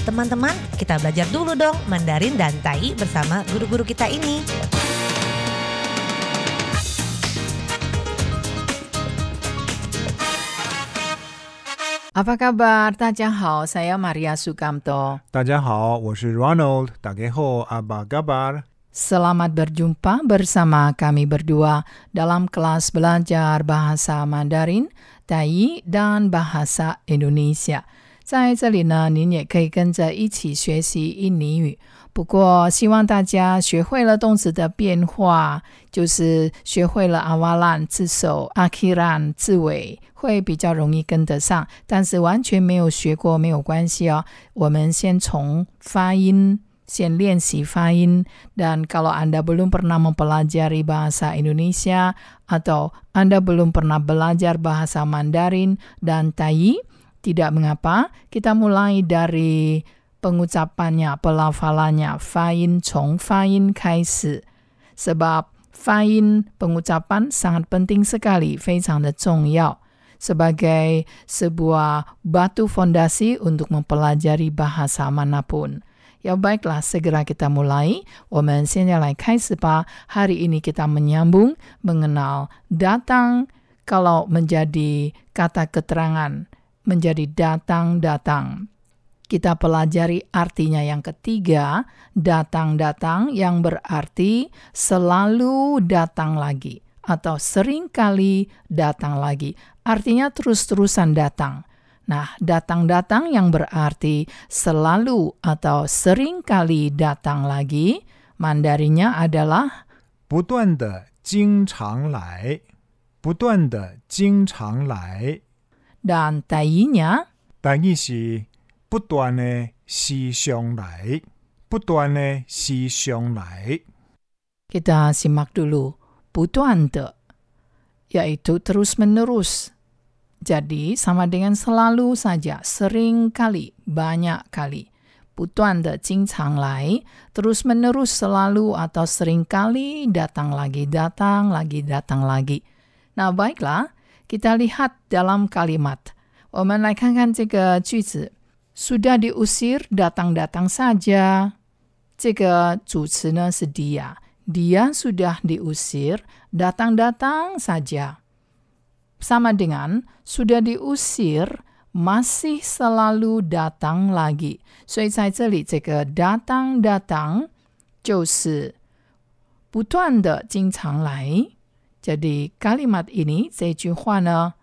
Teman-teman, kita belajar dulu dong Mandarin dan Tai bersama guru-guru kita ini. Apa kabar? Tajahau, saya Maria Sukamto. Tajahau, saya Ronald. Tageho, apa kabar? Selamat berjumpa bersama kami berdua dalam kelas belajar bahasa Mandarin, Tai, dan Bahasa Indonesia. 在这里呢，您也可以跟着一起学习印尼语。不过，希望大家学会了动词的变化，就是学会了阿瓦兰字首、阿 k 兰字尾，会比较容易跟得上。但是完全没有学过没有关系哦，我们先从发音。先练习发音. Dan kalau Anda belum pernah mempelajari bahasa Indonesia atau Anda belum pernah belajar bahasa Mandarin dan Tai, tidak mengapa. Kita mulai dari pengucapannya, pelafalannya. Fain Chong Fain Kaisi. Sebab fain pengucapan sangat penting sekali, 非常的重要 sebagai sebuah batu fondasi untuk mempelajari bahasa manapun. Ya baiklah, segera kita mulai. 我们现在来开始吧。Hari ini kita menyambung mengenal datang kalau menjadi kata keterangan menjadi datang-datang. Kita pelajari artinya yang ketiga, datang-datang yang berarti selalu datang lagi atau seringkali datang lagi. Artinya terus-terusan datang. Nah, datang-datang yang berarti selalu atau sering kali datang lagi, mandarinya adalah 不断的经常来，不断的经常来。 dan tainya 但意是不断的时常来，不断的时常来。 kita simak dulu 不断的 yaitu terus-menerus. Jadi sama dengan selalu saja, sering kali, banyak kali. 不断的经常来 terus menerus selalu atau sering kali datang lagi, datang lagi, datang lagi. Nah, baiklah, kita lihat dalam kalimat. 我们来看看这个句子。Sudah diusir, datang-datang saja. 这个主词呢是 dia. Dia sudah diusir, datang-datang saja. Sama dengan sudah diusir, masih selalu datang lagi. 所以在这里，这个 datang datang 就是不断的经常来。 jadi kalimat ini 这句话呢，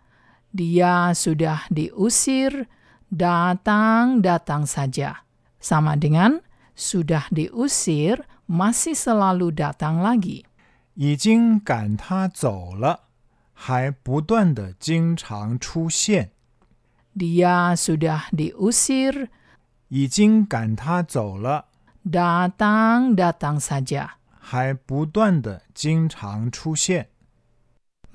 dia sudah diusir, datang datang saja. Sama dengan sudah diusir, masih selalu datang lagi. 已经赶他走了，还不断的经常出现。 Dia sudah diusir, 已经赶他走了， datang datang saja. 还不断的经常出现。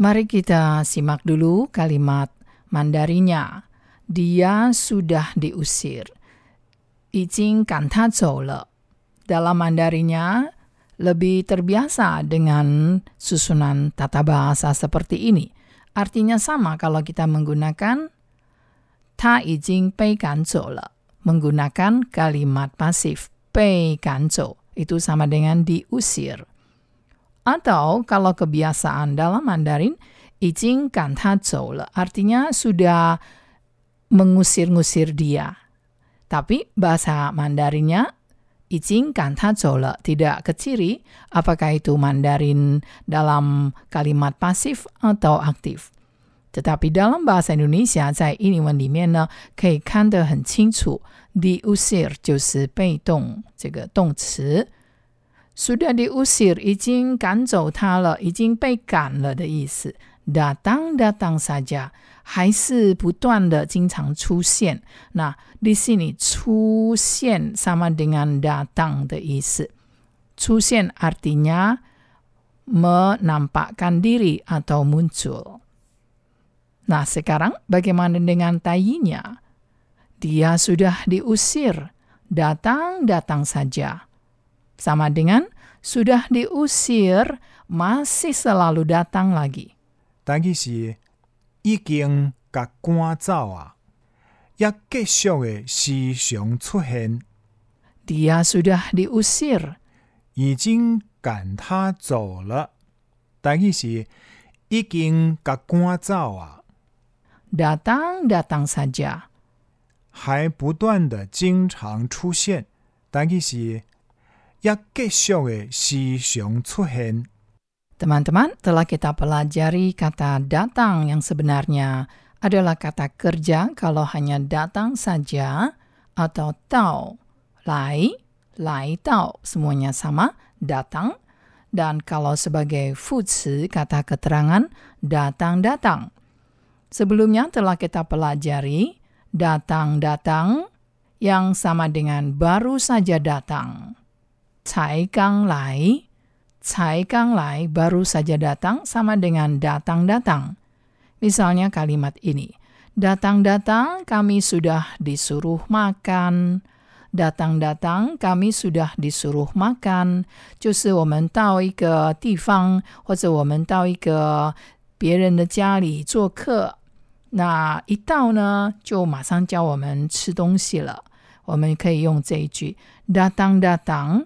Mari kita simak dulu kalimat Mandarinya. Dia sudah diusir. Ijing le. Dalam Mandarinya, lebih terbiasa dengan susunan tata bahasa seperti ini. Artinya sama kalau kita menggunakan ta ijing pei kanzo le. Menggunakan kalimat pasif pei kanzo. Itu sama dengan diusir. Atau kalau kebiasaan dalam Mandarin 已经赶他走了 artinya sudah mengusir-ngusir dia. Tapi bahasa Mandarinnya 已经赶他走了 tidak keciri apakah itu Mandarin dalam kalimat pasif atau aktif. Tetapi dalam bahasa Indonesia 在英文里面呢，可以看得很清楚，diusir 就是被动这个动词。 sudah diusir 已经赶走他了，已经被赶了的意思。datang datang saja 还是不断的经常出现。那 di sini 出现 sama dengan datang 的意思。出现 artinya menampakkan diri atau muncul. Nah, sekarang bagaimana dengan tayinya? Dia sudah diusir, datang-datang saja. Sama dengan sudah diusir, masih selalu datang lagi. 但意是已经甲赶走啊， 也继续嘅时常出现， Dia sudah diusir. 已经赶他走了。但系是已经甲赶走啊， Datang, datang saja. 还不断的经常出现，但系是 也继续嘅时常出现。 Teman-teman, telah kita pelajari kata datang yang sebenarnya adalah kata kerja kalau hanya datang saja atau tau, lai, lai tau, semuanya sama, datang. Dan kalau sebagai futsi kata keterangan datang-datang. Sebelumnya telah kita pelajari datang-datang yang sama dengan baru saja datang. Cai gang lai, cai gang lai baru saja datang sama dengan datang-datang. Misalnya kalimat ini, datang-datang kami sudah disuruh makan. Datang-datang kami sudah disuruh makan，就是我们到一个地方，或者我们到一个别人的家里做客，那一到呢，就马上叫我们吃东西了。我们可以用这一句 “datang datang”。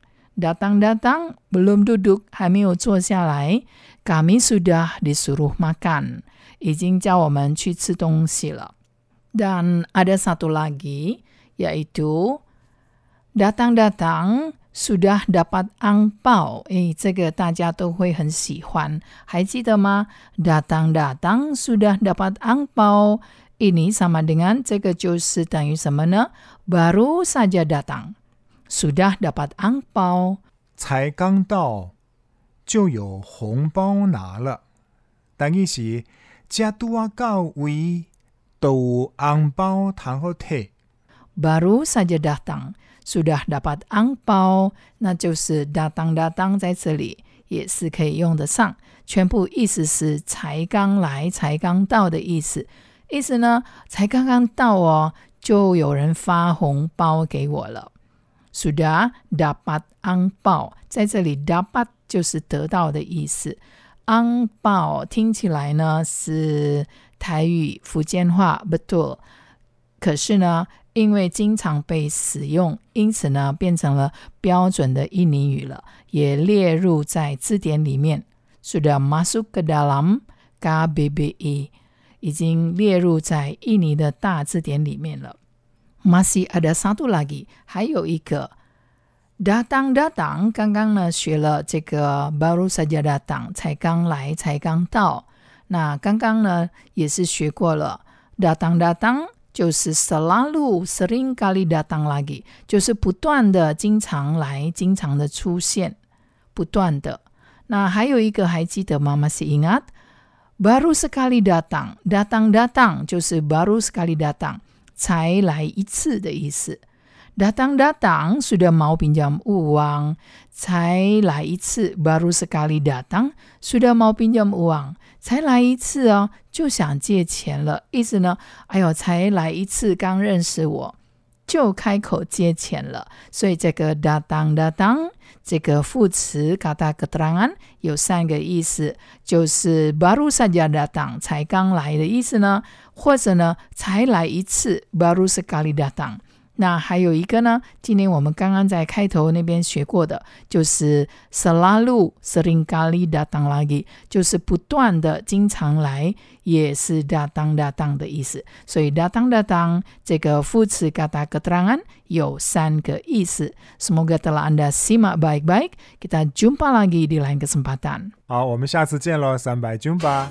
Datang-datang, belum duduk, 还没有坐下来。Kami sudah disuruh makan，已经叫我们去吃东西了。Dan ada satu lagi, yaitu datang-datang sudah dapat angpao。诶，这个大家都会很喜欢，还记得吗？Datang-datang sudah dapat angpao。ini sama dengan 这个就是等于什么呢？Baru saja datang。 Sudah dapat angpao，才刚到就有红包拿了，但係是只拄啊到位，都有紅包通好摕。baru saja datang sudah dapat angpao，那就是 datang-datang 在这里也是可以用得上，全部意思是才刚来、才刚到的意思。意思呢，才刚刚到哦，就有人发红包给我了。Sudah dapat angpao，在这里 dapat 就是得到的意思。angpao 听起来呢是台语福建话 b e t 可是呢，因为经常被使用，因此呢变成了标准的印尼语了，也列入在字典里面。sudah masuk ke dalam KBBI，已经列入在印尼的大字典里面了。Masih ada satu lagi，还有一个 datang datang。刚刚呢学了这个 baru saja datang，才刚来，才刚到。那刚刚呢也是学过了 datang datang，就是 selalu sering kali datang lagi，就是不断的、经常来、经常的出现，不断的。那还有一个还记得吗？Masih ingat baru sekali datang，datang datang 就是 baru sekali datang。 才来一次的意思。Datang-datang sudah mau pinjam uang，才来一次，baru sekali datang sudah mau pinjam uang，才来一次哦，就想借钱了。意思呢，哎呦，才来一次，刚认识我就开口借钱了。所以这个 datang-datang 这个副词嘎达嘎当有三个意思，就是 baru saja datang 才刚来的意思呢。或者呢，才来一次，baru sekali datang。那还有一个呢，今天我们刚刚在开头那边学过的，就是 selalu sering kali datang lagi，就是不断的、经常来，也是 datang datang 的意思。所以 datang datang 这个副词 kata keterangan 有三个意思。Semoga telah anda simak baik-baik. Kita jumpa lagi di lain kesempatan. 好，我们下次见喽，三百军吧。